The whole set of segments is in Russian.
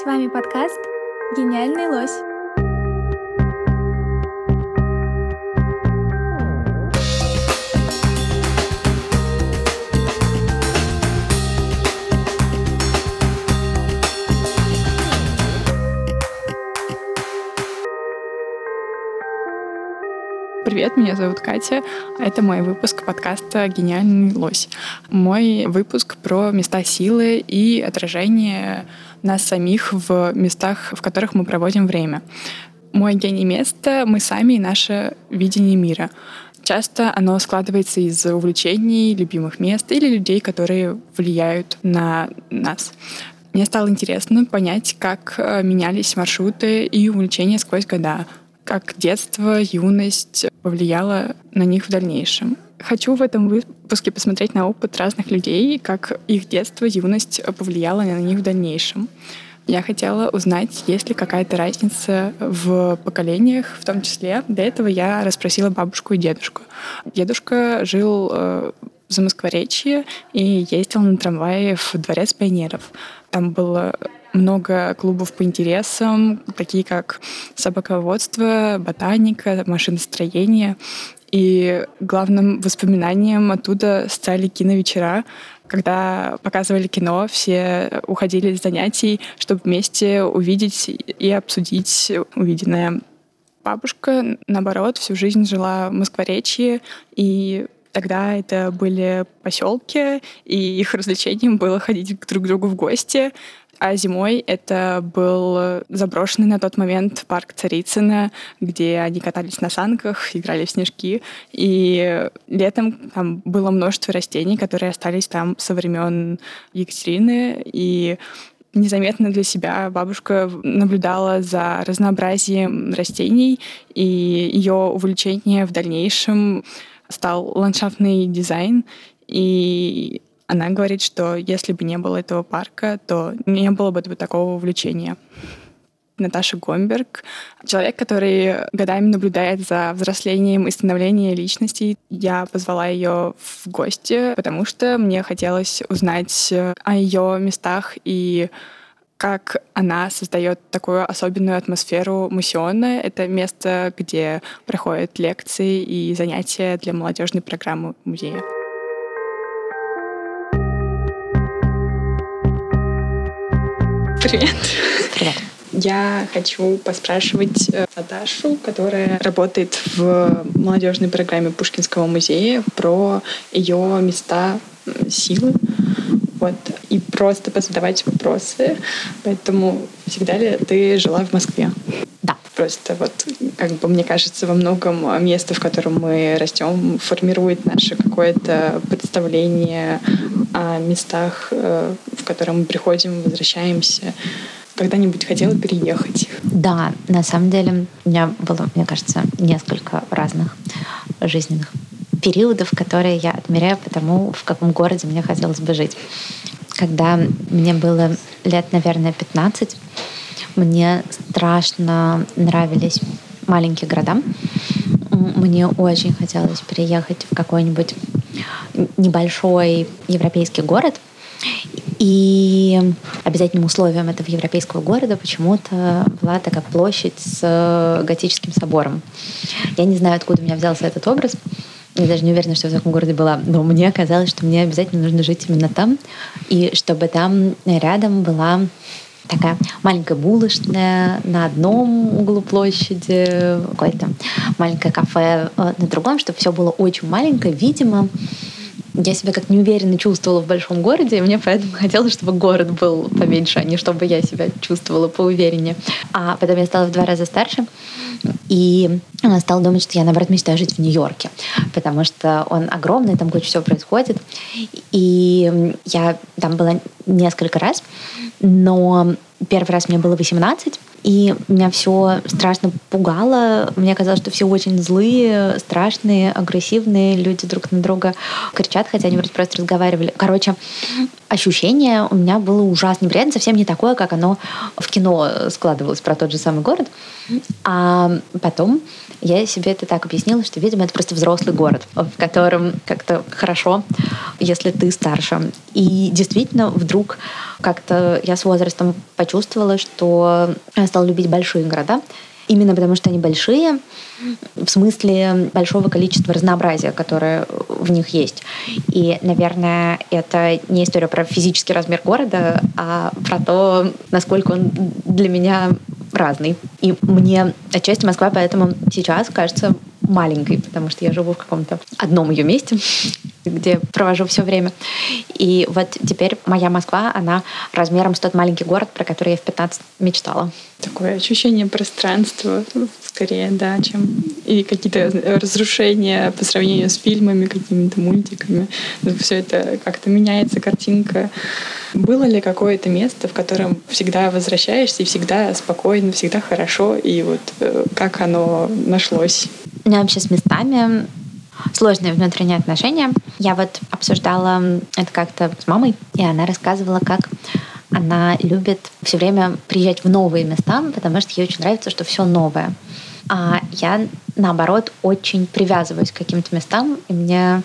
С вами подкаст «Гениальный лось». Привет, меня зовут Катя. Это мой выпуск подкаста «Гениальный лось». Мой выпуск про места силы и отражение нас самих в местах, в которых мы проводим время. Мой гений места — мы сами и наше видение мира. Часто оно складывается из увлечений, любимых мест или людей, которые влияют на нас. Мне стало интересно понять, как э, менялись маршруты и увлечения сквозь года — как детство, юность повлияло на них в дальнейшем. Хочу в этом выпуске посмотреть на опыт разных людей, как их детство, юность повлияло на них в дальнейшем. Я хотела узнать, есть ли какая-то разница в поколениях, в том числе. Для этого я расспросила бабушку и дедушку. Дедушка жил э, в Замоскворечье и ездил на трамвае в дворец пионеров. Там было много клубов по интересам, такие как собаководство, ботаника, машиностроение. И главным воспоминанием оттуда стали киновечера, когда показывали кино, все уходили из занятий, чтобы вместе увидеть и обсудить увиденное. Бабушка, наоборот, всю жизнь жила в Москворечье, и Тогда это были поселки, и их развлечением было ходить друг к другу в гости. А зимой это был заброшенный на тот момент парк Царицына, где они катались на санках, играли в снежки. И летом там было множество растений, которые остались там со времен Екатерины. И незаметно для себя бабушка наблюдала за разнообразием растений, и ее увлечение в дальнейшем стал ландшафтный дизайн, и она говорит, что если бы не было этого парка, то не было бы такого увлечения. Наташа Гомберг, человек, который годами наблюдает за взрослением и становлением личности. Я позвала ее в гости, потому что мне хотелось узнать о ее местах и как она создает такую особенную атмосферу муссиона. Это место, где проходят лекции и занятия для молодежной программы музея. Привет. Привет. Я хочу поспрашивать э, Наташу, которая работает в молодежной программе Пушкинского музея, про ее места силы. Вот. И просто позадавать вопросы. Поэтому всегда ли ты жила в Москве? Да. Просто вот, как бы, мне кажется, во многом место, в котором мы растем, формирует наше какое-то представление о местах, э, которые мы приходим, возвращаемся когда-нибудь хотела переехать? Да, на самом деле у меня было, мне кажется, несколько разных жизненных периодов, которые я отмеряю по тому, в каком городе мне хотелось бы жить. Когда мне было лет, наверное, 15, мне страшно нравились маленькие города. Мне очень хотелось переехать в какой-нибудь небольшой европейский город. И обязательным условием этого европейского города почему-то была такая площадь с готическим собором. Я не знаю, откуда у меня взялся этот образ. Я даже не уверена, что в таком городе была, но мне казалось, что мне обязательно нужно жить именно там, и чтобы там рядом была такая маленькая булочная на одном углу площади, какое-то маленькое кафе э, на другом, чтобы все было очень маленькое, видимо, я себя как неуверенно чувствовала в большом городе, и мне поэтому хотелось, чтобы город был поменьше, а не чтобы я себя чувствовала поувереннее. А потом я стала в два раза старше, и стала думать, что я, наоборот, мечтаю жить в Нью-Йорке, потому что он огромный, там куча всего происходит. И я там была несколько раз, но первый раз мне было 18, И меня все страшно пугало. Мне казалось, что все очень злые, страшные, агрессивные. Люди друг на друга кричат, хотя они вроде просто разговаривали. Короче, ощущение у меня было ужасно неприятно, совсем не такое, как оно в кино складывалось про тот же самый город. А потом я себе это так объяснила, что, видимо, это просто взрослый город, в котором как-то хорошо, если ты старше. И действительно, вдруг как-то я с возрастом почувствовала, что я стала любить большие города. Именно потому, что они большие, в смысле большого количества разнообразия, которое в них есть. И, наверное, это не история про физический размер города, а про то, насколько он для меня разный. И мне отчасти Москва поэтому сейчас кажется маленькой, потому что я живу в каком-то одном ее месте, где провожу все время. И вот теперь моя Москва, она размером с тот маленький город, про который я в 15 мечтала. Такое ощущение пространства, скорее, да, чем и какие-то разрушения по сравнению с фильмами, какими-то мультиками. Все это как-то меняется, картинка. Было ли какое-то место, в котором всегда возвращаешься и всегда спокойно, всегда хорошо, и вот э, как оно нашлось? У меня вообще с местами сложные внутренние отношения. Я вот обсуждала это как-то с мамой, и она рассказывала, как она любит все время приезжать в новые места, потому что ей очень нравится, что все новое. А я, наоборот, очень привязываюсь к каким-то местам, и мне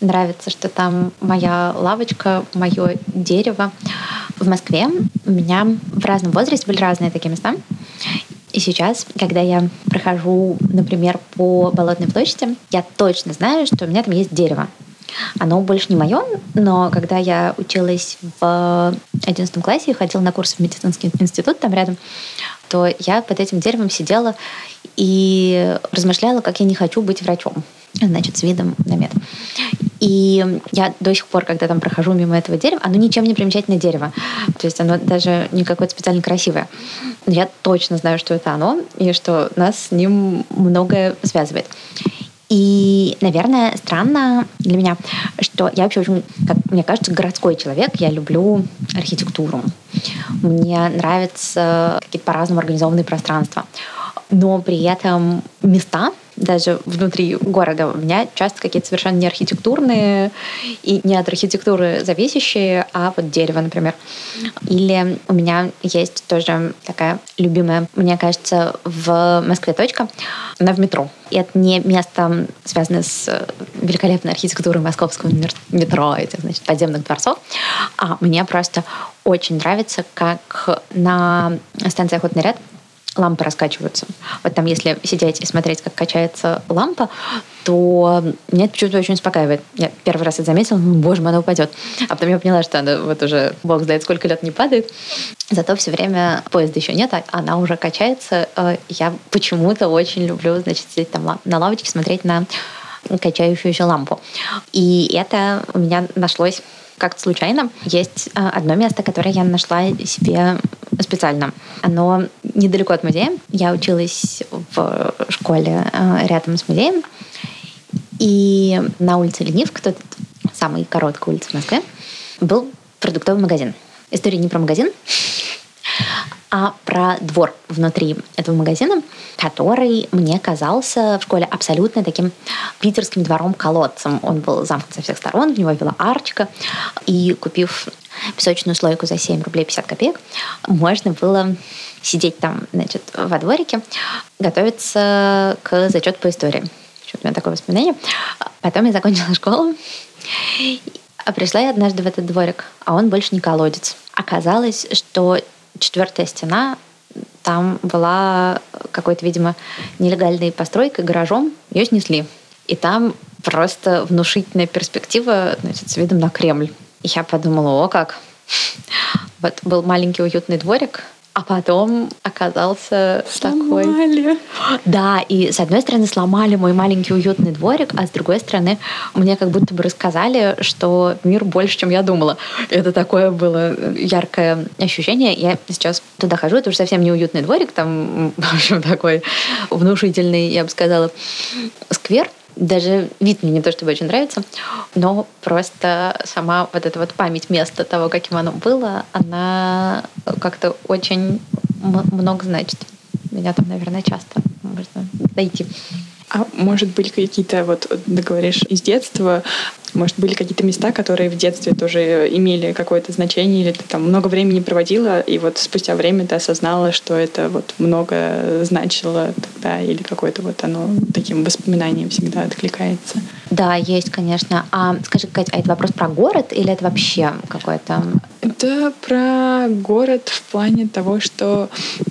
нравится, что там моя лавочка, мое дерево. В Москве у меня в разном возрасте были разные такие места. И сейчас, когда я прохожу, например, по Болотной площади, я точно знаю, что у меня там есть дерево. Оно больше не мое, но когда я училась в 11 классе и ходила на курсы в медицинский институт там рядом, то я под этим деревом сидела и размышляла, как я не хочу быть врачом значит, с видом на мед. И я до сих пор, когда там прохожу мимо этого дерева, оно ничем не примечательное дерево. То есть оно даже не какое-то специально красивое. Но я точно знаю, что это оно, и что нас с ним многое связывает. И, наверное, странно для меня, что я вообще очень, как мне кажется, городской человек. Я люблю архитектуру. Мне нравятся какие-то по-разному организованные пространства. Но при этом места, даже внутри города у меня часто какие-то совершенно не архитектурные и не от архитектуры зависящие, а вот дерево, например. Или у меня есть тоже такая любимая, мне кажется, в Москве точка, она в метро. И это не место, связанное с великолепной архитектурой московского метро, этих, значит, подземных дворцов, а мне просто очень нравится, как на станции «Охотный ряд» лампы раскачиваются. Вот там, если сидеть и смотреть, как качается лампа, то меня это почему-то очень успокаивает. Я первый раз это заметила, ну, боже мой, она упадет. А потом я поняла, что она вот уже, бог знает, сколько лет не падает. Зато все время поезда еще нет, а она уже качается. Э, я почему-то очень люблю, значит, сидеть там на лавочке, смотреть на качающуюся лампу. И это у меня нашлось как-то случайно. Есть э, одно место, которое я нашла себе специально. Оно недалеко от музея. Я училась в школе э, рядом с музеем. И на улице Ленивка, тут самая короткая улица в Москве, был продуктовый магазин. История не про магазин, а про двор внутри этого магазина, который мне казался в школе абсолютно таким питерским двором-колодцем. Он был замкнут со всех сторон, в него вела арчика. И купив песочную слойку за 7 рублей 50 копеек, можно было сидеть там, значит, во дворике, готовиться к зачету по истории. Что-то у меня такое воспоминание. Потом я закончила школу, а пришла я однажды в этот дворик, а он больше не колодец. Оказалось, что четвертая стена там была какой-то, видимо, нелегальной постройкой, гаражом. Ее снесли. И там просто внушительная перспектива значит, с видом на Кремль. И я подумала, о как. Вот был маленький уютный дворик, а потом оказался сломали. такой... Да, и с одной стороны сломали мой маленький уютный дворик, а с другой стороны мне как будто бы рассказали, что мир больше, чем я думала. Это такое было яркое ощущение. Я сейчас туда хожу, это уже совсем не уютный дворик, там, в общем, такой внушительный, я бы сказала, сквер, даже вид мне не то чтобы очень нравится, но просто сама вот эта вот память места того, каким оно было, она как-то очень много значит. Меня там, наверное, часто можно найти. А может быть какие-то, вот ты говоришь, из детства, может, были какие-то места, которые в детстве тоже имели какое-то значение, или ты там много времени проводила, и вот спустя время ты осознала, что это вот много значило тогда, или какое-то вот оно таким воспоминанием всегда откликается? Да, есть, конечно. А скажи, Катя, а это вопрос про город или это вообще какой-то... Это про город в плане того, что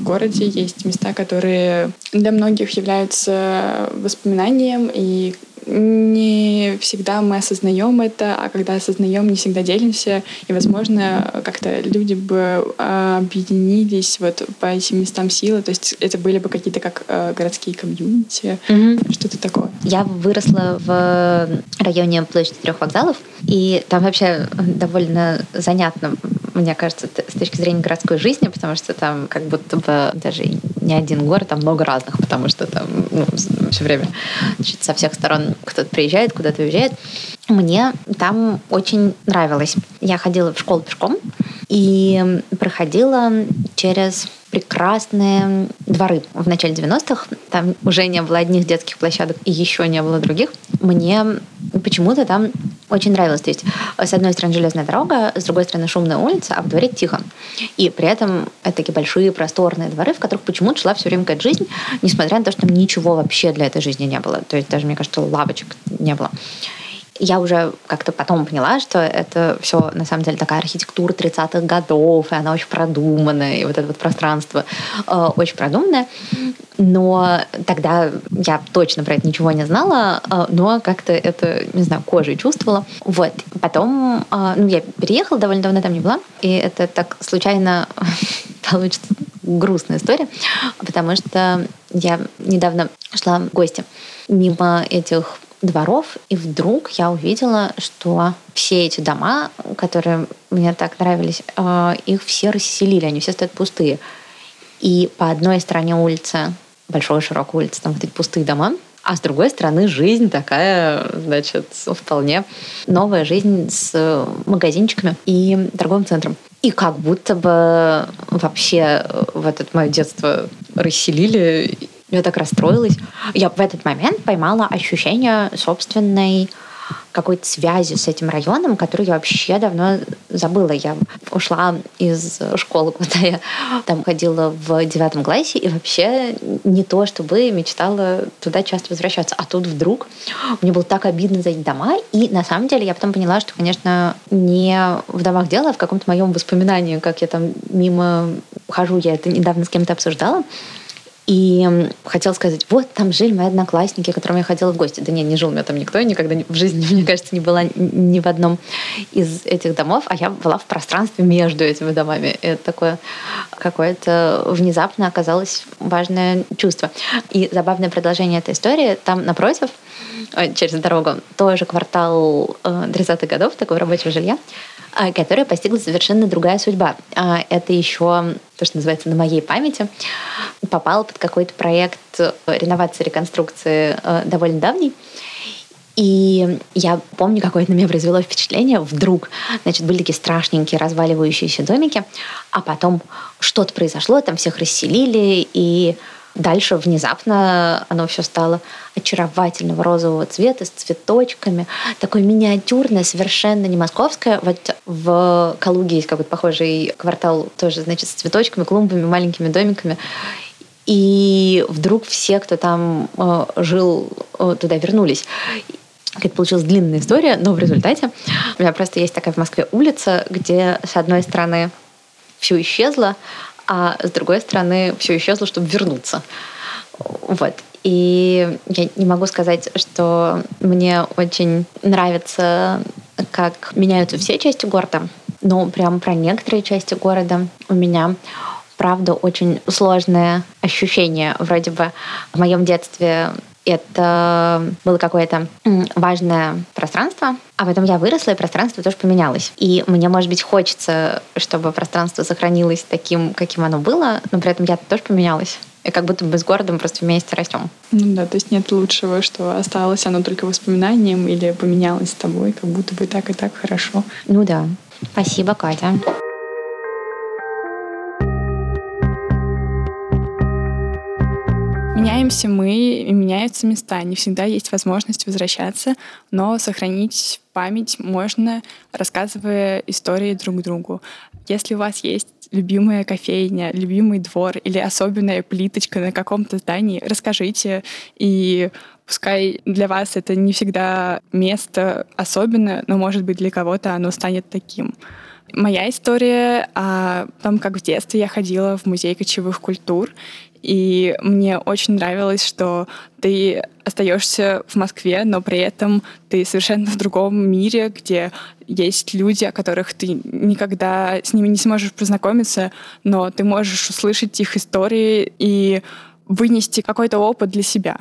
в городе. Есть места, которые для многих являются воспоминанием и не всегда мы осознаем это, а когда осознаем, не всегда делимся. И, возможно, как-то люди бы объединились вот по этим местам силы. То есть это были бы какие-то как э, городские комьюнити, mm-hmm. что-то такое. Я выросла в районе площади трех вокзалов, и там вообще довольно занятно, мне кажется, с точки зрения городской жизни, потому что там как будто бы даже не один город, там много разных, потому что там ну, все время значит, со всех сторон кто-то приезжает, куда-то уезжает. Мне там очень нравилось. Я ходила в школу пешком и проходила через прекрасные дворы в начале 90-х. Там уже не было одних детских площадок и еще не было других. Мне почему-то там очень нравилось. То есть, с одной стороны, железная дорога, с другой стороны, шумная улица, а в дворе тихо. И при этом это такие большие просторные дворы, в которых почему-то шла все время какая-то жизнь, несмотря на то, что там ничего вообще для этой жизни не было. То есть даже, мне кажется, лавочек не было я уже как-то потом поняла, что это все на самом деле такая архитектура 30-х годов, и она очень продуманная, и вот это вот пространство э, очень продуманное. Но тогда я точно про это ничего не знала, э, но как-то это, не знаю, кожей чувствовала. Вот. Потом, э, ну, я переехала, довольно давно там не была, и это так случайно получится грустная история, потому что я недавно шла в гости мимо этих дворов, и вдруг я увидела, что все эти дома, которые мне так нравились, э, их все расселили, они все стоят пустые. И по одной стороне улицы, большой широкой улицы, там вот эти пустые дома, а с другой стороны жизнь такая, значит, вполне новая жизнь с магазинчиками и торговым центром. И как будто бы вообще в это мое детство расселили, я так расстроилась. Я в этот момент поймала ощущение собственной какой-то связи с этим районом, который я вообще давно забыла. Я ушла из школы, куда я там ходила в девятом классе, и вообще не то, чтобы мечтала туда часто возвращаться. А тут вдруг мне было так обидно за эти дома, и на самом деле я потом поняла, что, конечно, не в домах дело, а в каком-то моем воспоминании, как я там мимо хожу, я это недавно с кем-то обсуждала, и хотела сказать, вот там жили мои одноклассники, к которым я ходила в гости. Да нет, не жил у меня там никто, я никогда в жизни, мне кажется, не была ни в одном из этих домов, а я была в пространстве между этими домами. Это такое какое-то внезапно оказалось важное чувство. И забавное продолжение этой истории, там напротив, э, через дорогу, тоже квартал 30-х э, годов, такого рабочего жилья, которая постигла совершенно другая судьба. Это еще то, что называется на моей памяти попала под какой-то проект э, реновации, реконструкции э, довольно давний. И я помню, какое это на меня произвело впечатление. Вдруг, значит, были такие страшненькие разваливающиеся домики, а потом что-то произошло, там всех расселили, и Дальше внезапно оно все стало очаровательного розового цвета с цветочками, такое миниатюрное, совершенно не московское. Вот в Калуге есть какой-то похожий квартал тоже, значит, с цветочками, клумбами, маленькими домиками. И вдруг все, кто там э, жил, э, туда вернулись. Это получилась длинная история, но в результате у меня просто есть такая в Москве улица, где с одной стороны все исчезло, а с другой стороны все исчезло, чтобы вернуться. Вот. И я не могу сказать, что мне очень нравится, как меняются все части города, но прям про некоторые части города у меня правда очень сложное ощущение. Вроде бы в моем детстве это было какое-то важное пространство, а потом я выросла, и пространство тоже поменялось. И мне, может быть, хочется, чтобы пространство сохранилось таким, каким оно было, но при этом я тоже поменялась. И как будто бы с городом просто вместе растем. Ну да, то есть нет лучшего, что осталось оно только воспоминанием или поменялось с тобой, как будто бы так и так хорошо. Ну да. Спасибо, Катя. Меняемся мы, и меняются места. Не всегда есть возможность возвращаться, но сохранить память можно, рассказывая истории друг другу. Если у вас есть любимая кофейня, любимый двор или особенная плиточка на каком-то здании, расскажите. И пускай для вас это не всегда место особенное, но, может быть, для кого-то оно станет таким. Моя история о том, как в детстве я ходила в музей кочевых культур, и мне очень нравилось, что ты остаешься в Москве, но при этом ты совершенно в другом мире, где есть люди, о которых ты никогда с ними не сможешь познакомиться, но ты можешь услышать их истории и вынести какой-то опыт для себя.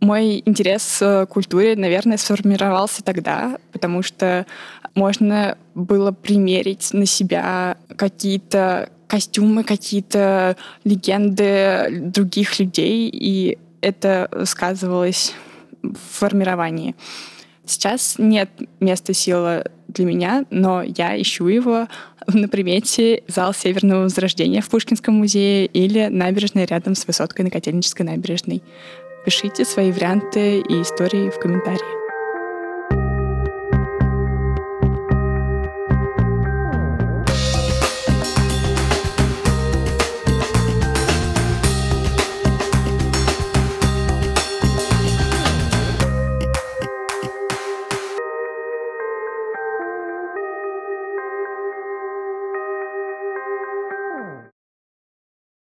Мой интерес к культуре, наверное, сформировался тогда, потому что можно было примерить на себя какие-то костюмы, какие-то легенды других людей, и это сказывалось в формировании. Сейчас нет места силы для меня, но я ищу его на примете зал Северного Возрождения в Пушкинском музее или набережная рядом с высоткой на Котельнической набережной. Пишите свои варианты и истории в комментарии.